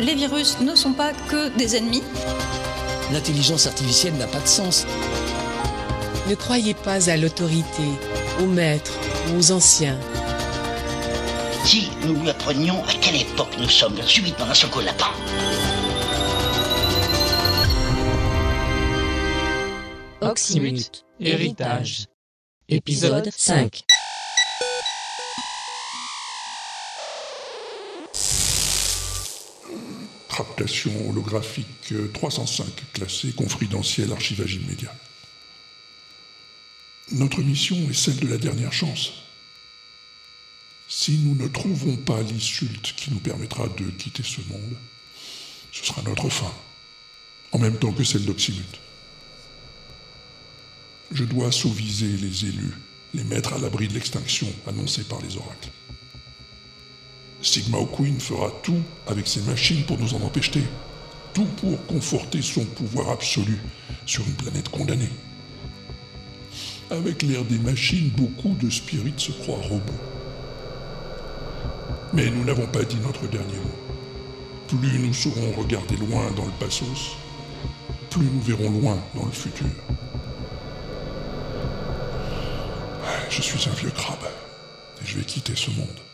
Les virus ne sont pas que des ennemis. L'intelligence artificielle n'a pas de sens. Ne croyez pas à l'autorité, aux maîtres, aux anciens. Si nous lui apprenions à quelle époque nous sommes subitement coup lapin. Oxymute, héritage. Épisode 5. Holographique 305, classée confidentielle archivage immédiat. Notre mission est celle de la dernière chance. Si nous ne trouvons pas l'insulte qui nous permettra de quitter ce monde, ce sera notre fin, en même temps que celle d'Oxymute. Je dois sauviser les élus, les mettre à l'abri de l'extinction annoncée par les oracles. Sigma O'Queen fera tout avec ses machines pour nous en empêcher. Tout pour conforter son pouvoir absolu sur une planète condamnée. Avec l'ère des machines, beaucoup de spirites se croient robots. Mais nous n'avons pas dit notre dernier mot. Plus nous saurons regarder loin dans le passos, plus nous verrons loin dans le futur. Je suis un vieux crabe et je vais quitter ce monde.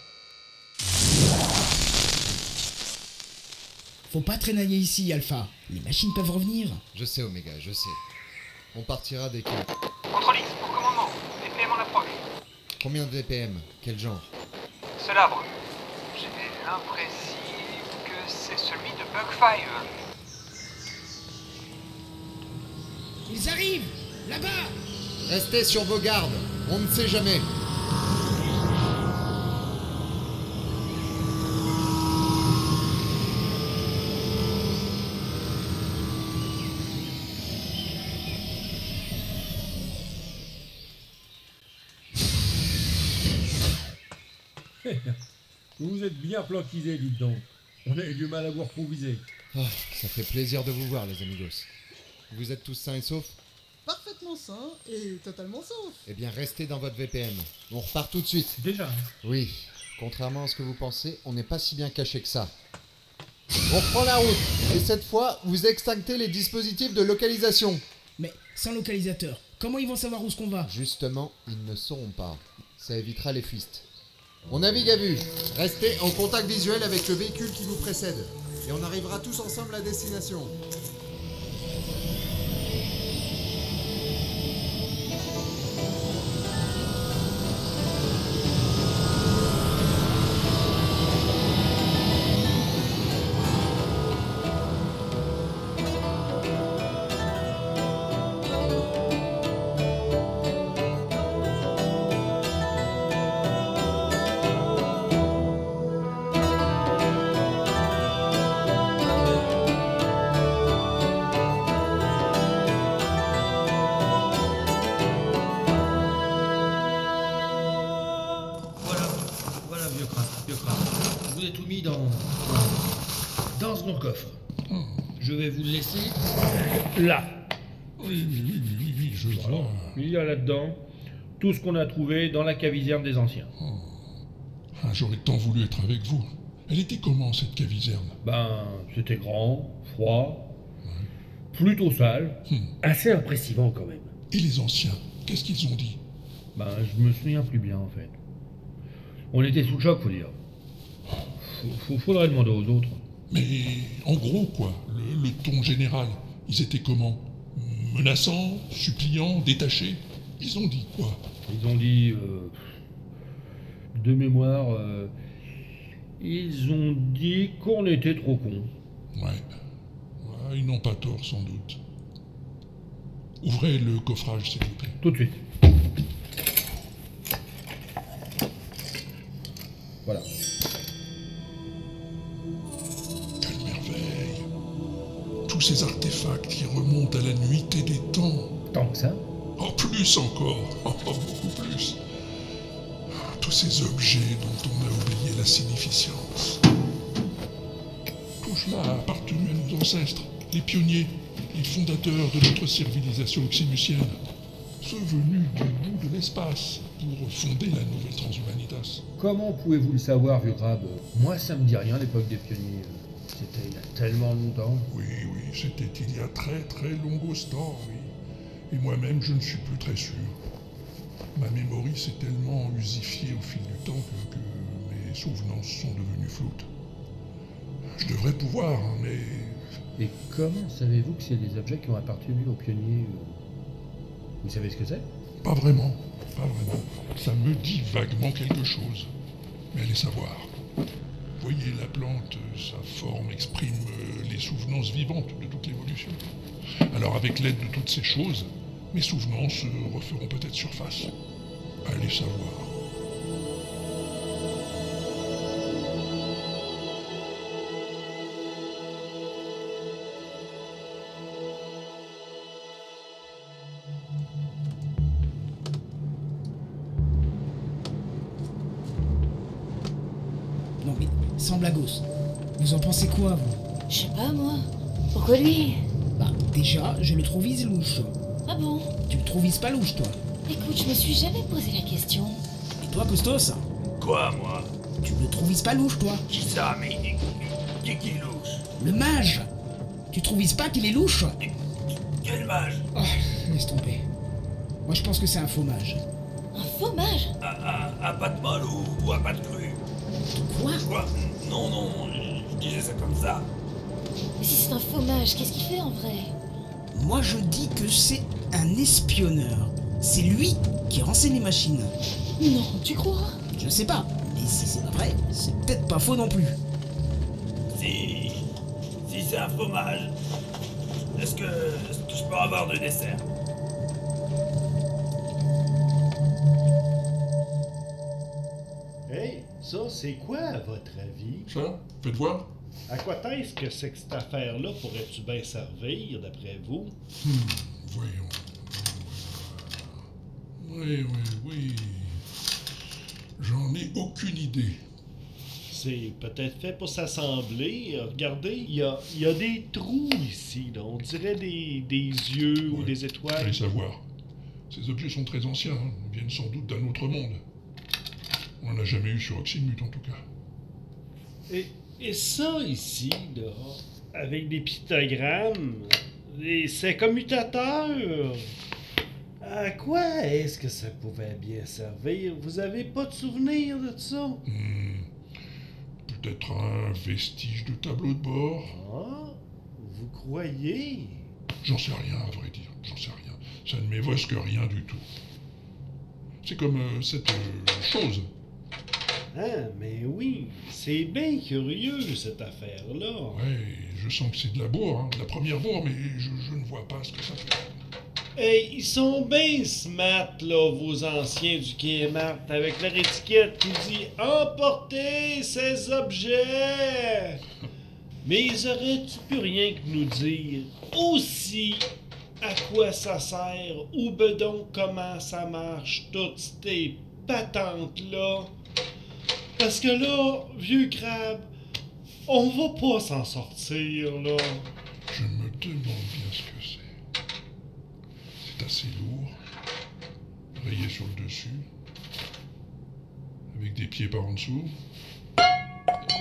Faut pas traînailler ici, Alpha. Les machines peuvent revenir. Je sais, Omega, je sais. On partira dès que... Contrôle X, pour commandement. VPM en approche. Combien de VPM Quel genre? Celabre. J'ai l'impression que c'est celui de Bug 5. Ils arrivent Là-bas Restez sur vos gardes, on ne sait jamais. Vous vous êtes bien planquisés, dites donc. On a eu du mal à vous reproviser. Oh, ça fait plaisir de vous voir, les amigos. Vous êtes tous sains et saufs Parfaitement sain et totalement sauf. Eh bien, restez dans votre VPM. On repart tout de suite. Déjà Oui. Contrairement à ce que vous pensez, on n'est pas si bien caché que ça. On reprend la route. Et cette fois, vous extinctez les dispositifs de localisation. Mais sans localisateur, comment ils vont savoir où ce qu'on va? Justement, ils ne sauront pas. Ça évitera les fuites. On navigue à vue. Restez en contact visuel avec le véhicule qui vous précède. Et on arrivera tous ensemble à destination. Je vous ai tout mis dans. dans ce grand coffre. Je vais vous le laisser là. Oui, oui, oui, oui, oui, je vois. Il y a là-dedans tout ce qu'on a trouvé dans la caviserne des anciens. Ah, J'aurais tant voulu être avec vous. Elle était comment cette caviserne Ben, c'était grand, froid, plutôt sale, assez impressionnant quand même. Et les anciens Qu'est-ce qu'ils ont dit? Ben, je me souviens plus bien en fait. On était sous le choc, faut dire. Faut- faudrait demander aux autres. Mais en gros, quoi, le, le ton général, ils étaient comment? Menaçants, suppliants, détachés? Ils ont dit quoi? Ils ont dit. euh, de mémoire. euh, ils ont dit qu'on était trop cons. Ouais. Ouais, ils n'ont pas tort, sans doute. Ouvrez le coffrage, s'il vous plaît. Tout de suite. Voilà. Ces artefacts qui remontent à la nuitée des temps. Tant que ça En plus encore, oh, beaucoup plus. Tous ces objets dont on a oublié la significance. Tout cela a appartenu à nos ancêtres, les pionniers, les fondateurs de notre civilisation oxymucienne, ceux venus du bout de l'espace pour fonder la nouvelle transhumanitas. Comment pouvez-vous le savoir, vieux crabe? Moi, ça me dit rien, l'époque des pionniers. C'était il y a tellement longtemps. Oui, oui, c'était il y a très très longos temps, oui. Et moi-même, je ne suis plus très sûr. Ma mémoire s'est tellement usifiée au fil du temps que, que mes souvenances sont devenues floutes. Je devrais pouvoir, hein, mais Et comment savez-vous que c'est des objets qui ont appartenu aux pionniers euh Vous savez ce que c'est? Pas vraiment, pas vraiment. Ça me dit vaguement quelque chose. Mais allez savoir. Voyez la plante, sa forme exprime euh, les souvenances vivantes de toute l'évolution. Alors avec l'aide de toutes ces choses, mes souvenances euh, referont peut-être surface. Allez savoir. Vous en pensez quoi, vous? Je sais pas, moi. Pourquoi lui? Bah, déjà, je le trouvise louche. Ah bon? Tu le trouvises pas louche, toi? Écoute, je me suis jamais posé la question. Et toi, Costos? Quoi, moi? Tu le trouvises pas louche, toi? Qui ça, mais qui, qui, qui louche? Le mage! Tu trouvises pas qu'il est louche? Quel mage? Oh, laisse tomber. Moi, je pense que c'est un faux mage. Un faux mage? Un, un, un pas de molle ou, ou un pas de cru? Quoi? Quoi? Non, non, disais ça comme ça. Mais si c'est un faux mage, qu'est-ce qu'il fait en vrai? Moi, je dis que c'est un espionneur. C'est lui qui renseigne les machines. Non, tu crois? Je sais pas, mais si c'est pas vrai, c'est peut-être pas faux non plus. Si. Si c'est un fromage, est-ce que, est-ce que je peux avoir de dessert? Ça, c'est quoi, à votre avis? Ça Faites voir. À quoi est-ce que c'est que cette affaire-là pourrait-tu bien servir, d'après vous? Hmm, voyons. Oui, oui, oui. J'en ai aucune idée. C'est peut-être fait pour s'assembler. Regardez, il y a, y a des trous ici, là. On dirait des, des yeux ou des étoiles. Allez savoir. Ces objets sont très anciens, hein. Ils viennent sans doute d'un autre monde. On n'en a jamais eu sur Oxymute en tout cas. Et, et ça ici, là, avec des pictogrammes, des- c'est commutateur. À quoi est-ce que ça pouvait bien servir? Vous avez pas de souvenir de ça? Hmm. Peut-être un vestige de tableau de bord Ah, vous croyez? J'en sais rien, à vrai dire. J'en sais rien. Ça ne m'évoque rien du tout. C'est comme euh, cette euh, chose. Ah, mais oui, c'est bien curieux cette affaire-là. Ouais, je sens que c'est de la bourre, hein, de la première bourre, mais je, je ne vois pas ce que ça fait. Hey, ils sont bien smart, là, vos anciens du Kmart, avec leur étiquette qui dit Emportez ces objets! Mais ils auraient-tu plus rien que nous dire? Aussi, à quoi ça sert? Ou donc comment ça marche, toutes ces patentes-là? Parce que là, vieux crabe, on va pas s'en sortir, là. Je me demande bien ce que c'est. C'est assez lourd, rayé sur le dessus, avec des pieds par en dessous,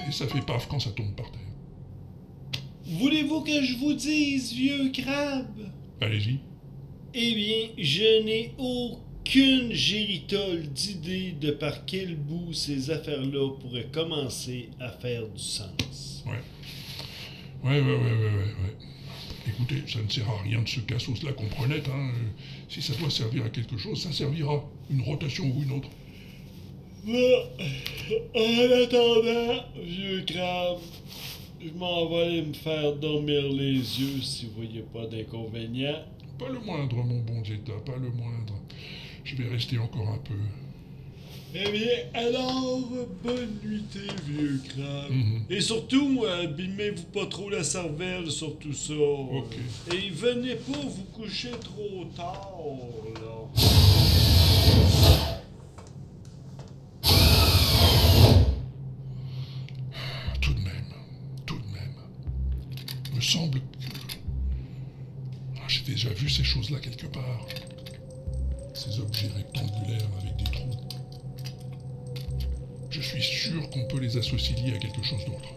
et ça fait paf quand ça tombe par terre. Voulez-vous que je vous dise, vieux crabe? Allez-y. Eh bien, je n'ai aucune géritole d'idée de par quel bout ces affaires-là pourraient commencer à faire du sens. Ouais. Ouais, ouais, ouais, ouais, ouais. Écoutez, ça ne sert à rien de se casser la comprenette, hein. Euh, Si ça doit servir à quelque chose, ça servira. Une rotation ou une autre. Bon, en attendant, vieux crabe, je m'en vais aller me faire dormir les yeux si vous voyez pas d'inconvénient. Pas le moindre, mon bon Zeta, pas le moindre. Je vais rester encore un peu. Eh bien, alors, bonne nuitée, vieux crabe. Mhm. Et surtout, abîmez-vous pas trop la cervelle sur tout ça. Et venez pas vous coucher trop tard, là. Tout de même, tout de même. Il me semble que. Ah, J'ai déjà vu ces choses-là quelque part. Ces objets rectangulaires avec des trous. Je suis sûr qu'on peut les associer à quelque chose d'autre.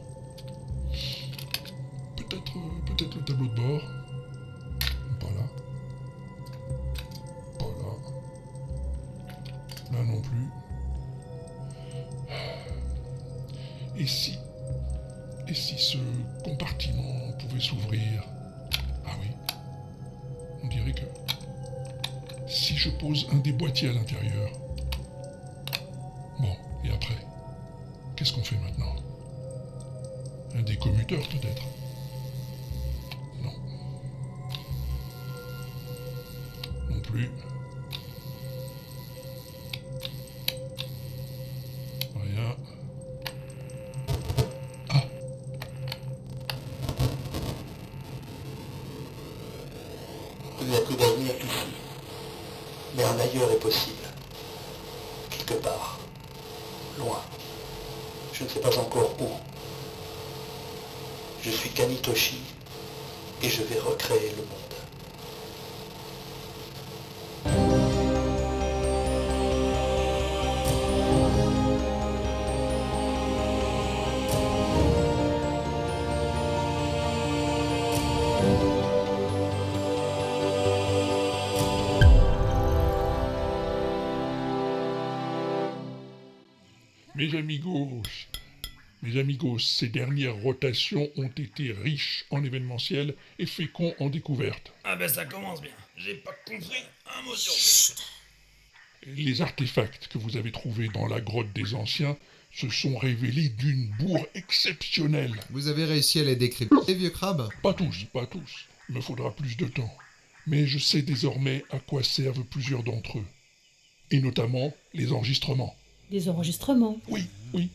Rien. Il n'y a plus d'avenir ici. Mais un ailleurs est possible. Quelque part. Loin. Je ne sais pas encore où. Je suis Kanitoshi et je vais recréer le monde. Mes amigos, mes amigos, ces dernières rotations ont été riches en événementiel et féconds en découvertes. Ah ben ça commence bien. J'ai pas compris un mot sur deux. Les artefacts que vous avez trouvés dans la grotte des anciens se sont révélés d'une bourre exceptionnelle. Vous avez réussi à les décrypter, vieux crabe? Pas tous, pas tous. Il me faudra plus de temps. Mais je sais désormais à quoi servent plusieurs d'entre eux. Et notamment les enregistrements. Des enregistrements. Oui, oui.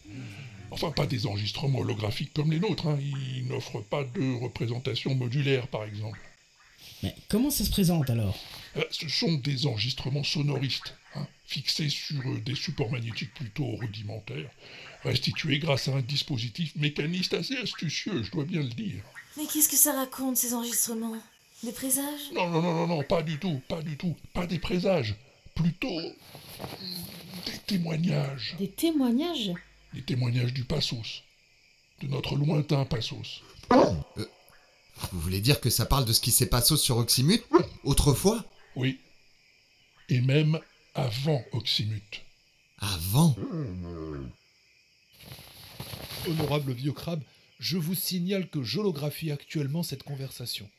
Enfin, pas des enregistrements holographiques comme les nôtres. Hein. Ils n'offrent pas de représentation modulaire, par exemple. Mais comment ça se présente alors? Euh, Ce sont des enregistrements sonoristes, hein, fixés sur euh, des supports magnétiques plutôt rudimentaires, restitués grâce à un dispositif mécaniste assez astucieux, je dois bien le dire. Mais qu'est-ce que ça raconte, ces enregistrements? Des présages? Non, non, non, non, non, pas du tout, pas du tout, pas des présages, plutôt des témoignages, Des témoignages des témoignages du Passos, de notre lointain Passos. Euh, Vous voulez dire que ça parle de ce qui s'est passé sur Oxymute Autrefois? Oui. Et même avant Oxymute. Avant? Honorable vieux crabe, je vous signale que j'holographie actuellement cette conversation.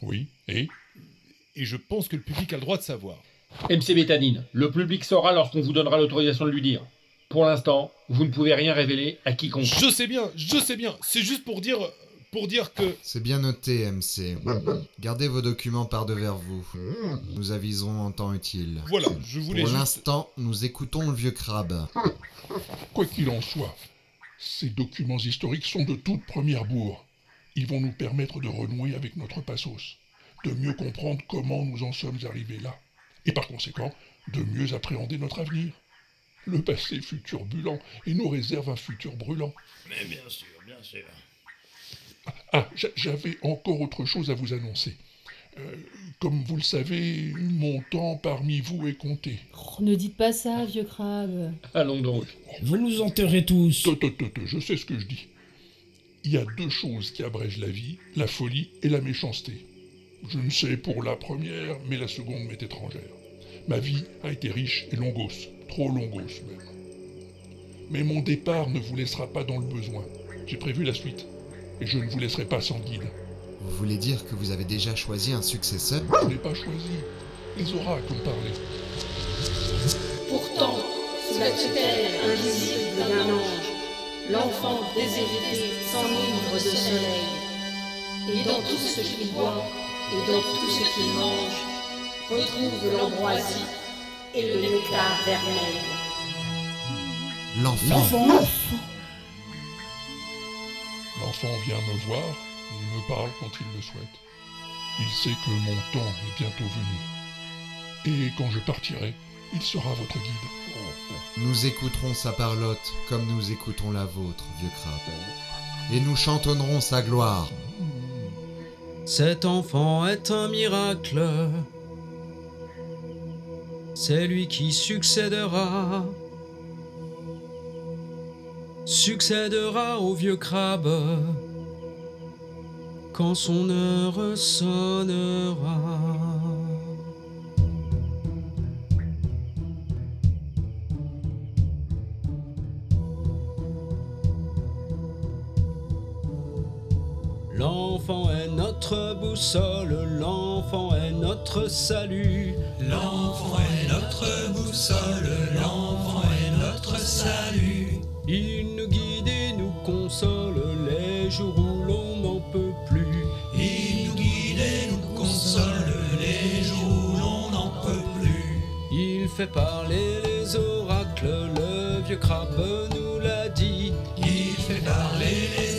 Oui, et? Et je pense que le public a le droit de savoir. MC Bétanine, le public saura lorsqu'on vous donnera l'autorisation de lui dire. Pour l'instant, vous ne pouvez rien révéler à quiconque. Je sais bien, je sais bien, c'est juste pour dire... pour dire que... C'est bien noté, MC. Gardez vos documents par devers vous. Nous aviserons en temps utile. Voilà, je voulais Pour juste- l'instant, nous écoutons le vieux crabe. Quoi qu'il en soit, ces documents historiques sont de toute première bourre. Ils vont nous permettre de renouer avec notre Passos, de mieux comprendre comment nous en sommes arrivés là, et par conséquent, de mieux appréhender notre avenir. Le passé fut turbulent et nous réserve un futur brûlant. Mais bien sûr, bien sûr. Ah, j'a- j'avais encore autre chose à vous annoncer. Euh, comme vous le savez, mon temps parmi vous est compté. Oh, ne dites pas ça, vieux crabe. Allons donc. Vous nous enterrez tous. Te, te, te, te, je sais ce que je dis. Il y a deux choses qui abrègent la vie, la folie et la méchanceté. Je ne sais pour la première, mais la seconde m'est étrangère. Ma vie a été riche et longos, trop longos même. Mais mon départ ne vous laissera pas dans le besoin. J'ai prévu la suite, et je ne vous laisserai pas sans guide. Vous voulez dire que vous avez déjà choisi un successeur? Je n'ai pas choisi. Les oracles ont parlé. Pourtant, sous la tutelle invisible d'un ange, l'enfant déshérité s'enivre de soleil. Et dans tout ce qu'il boit et dans tout ce qu'il mange, retrouve l'ambroisie et le nectar vermeil. L'enfant. L'enfant vient me voir et me parle quand il le souhaite. Il sait que mon temps est bientôt venu. Et quand je partirai, il sera votre guide. Nous écouterons sa parlotte comme nous écoutons la vôtre, vieux crabe. Et nous chantonnerons sa gloire. Cet enfant est un miracle. C'est lui qui succédera. Succédera au vieux crabe quand son heure sonnera. L'enfant est notre salut. L'enfant est notre boussole, l'enfant est notre salut. Il nous guide et nous console les jours où l'on n'en peut plus. Il nous guide et nous console les jours où l'on n'en peut plus. Il fait parler les oracles, le vieux crabe nous l'a dit. Il fait parler les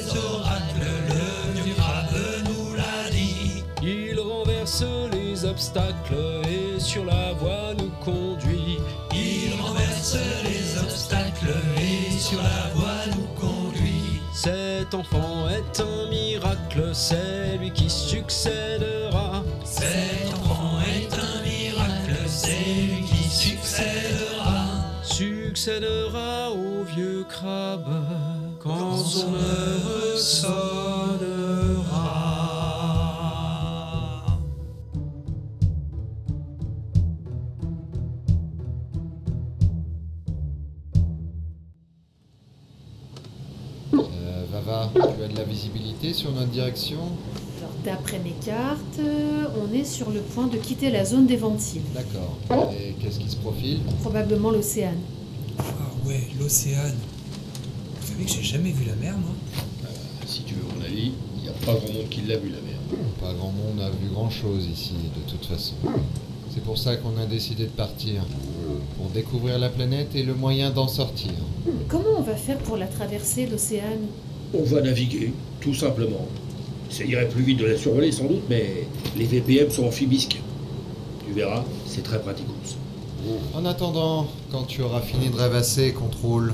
et sur la voie nous conduit. Il renverse les obstacles et sur la voie nous conduit. Cet enfant est un miracle, c'est lui qui succédera. Cet enfant est un miracle, c'est lui qui succédera. Succédera au vieux crabe quand son heure sonnera. Euh, tu as de la visibilité sur notre direction Alors, d'après mes cartes, euh, on est sur le point de quitter la zone des ventiles. D'accord. Et qu'est-ce qui se profile Probablement l'océan. Ah ouais, l'océan. Vous savez que j'ai jamais vu la mer, moi Si tu veux mon avis, il n'y a pas grand monde qui l'a vu la mer. Pas grand monde a vu grand chose ici, de toute façon. C'est pour ça qu'on a décidé de partir. Pour découvrir la planète et le moyen d'en sortir. Comment on va faire pour la traverser, l'océan? On va naviguer, tout simplement. Ça irait plus vite de la survoler sans doute, mais les VPM sont amphibisques. Tu verras, c'est très pratique. En attendant, quand tu auras fini de rêvasser, contrôle,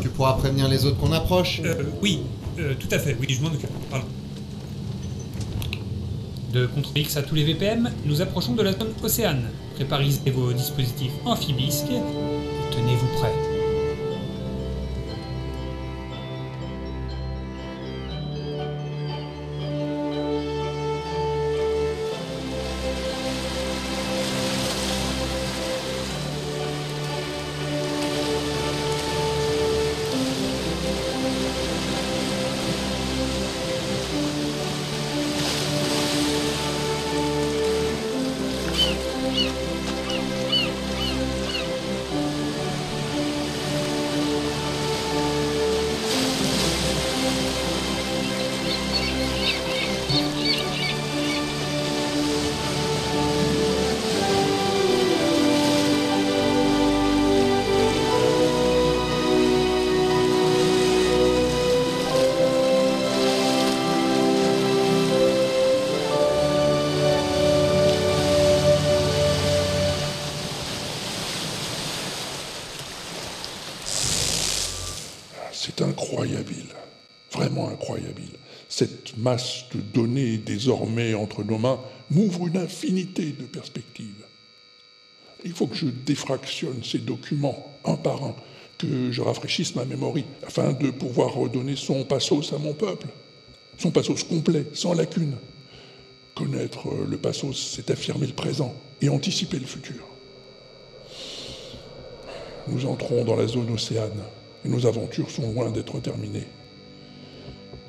tu pourras prévenir les autres qu'on approche Euh, oui, euh, tout à fait, oui, je m'en occupe. Pardon. De Contrôle X à tous les VPM, nous approchons de la zone océane. Préparisez vos dispositifs amphibisques et tenez-vous prêts. C'est incroyable, vraiment incroyable. Cette masse de données désormais entre nos mains m'ouvre une infinité de perspectives. Il faut que je défractionne ces documents un par un, que je rafraîchisse ma mémoire afin de pouvoir redonner son passos à mon peuple. Son passos complet, sans lacune. Connaître le passos, c'est affirmer le présent et anticiper le futur. Nous entrons dans la zone océane et nos aventures sont loin d'être terminées.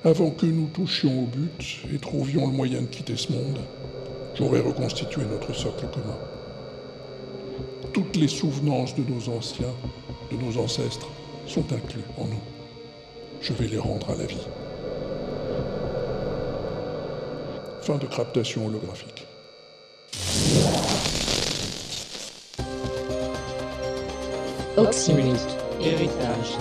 Avant que nous touchions au but et trouvions le moyen de quitter ce monde, j'aurais reconstitué notre socle commun. Toutes les souvenances de nos anciens, de nos ancêtres, sont inclus en nous. Je vais les rendre à la vie. Fin de captation holographique. Héritage.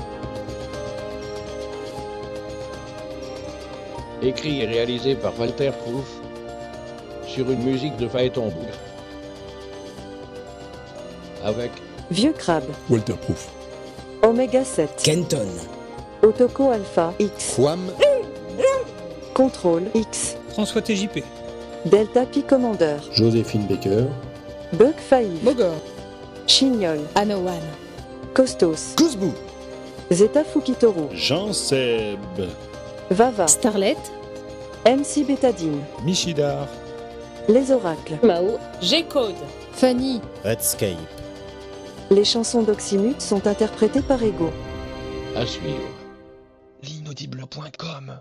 Écrit et réalisé par Walter Proof sur une musique de Phaéton Boulle. Avec Vieux Crabe. Walter Proof. Oméga 7. Kenton. Otoko Alpha X. Quam. Contrôle X. François TJP. Delta Pi Commander. Joséphine Baker. Buck 5. Bogor. Chignol. Anowan. Costos. Kuzbu. Zeta Fukitoru. Jean-Seb. Vava. Starlet. MC Bétadine. Michidar. Les Oracles. Mao. G-Code. Fanny. Redscape. Les chansons d'Oxymute sont interprétées par Ego. à suivre. L'inaudible.com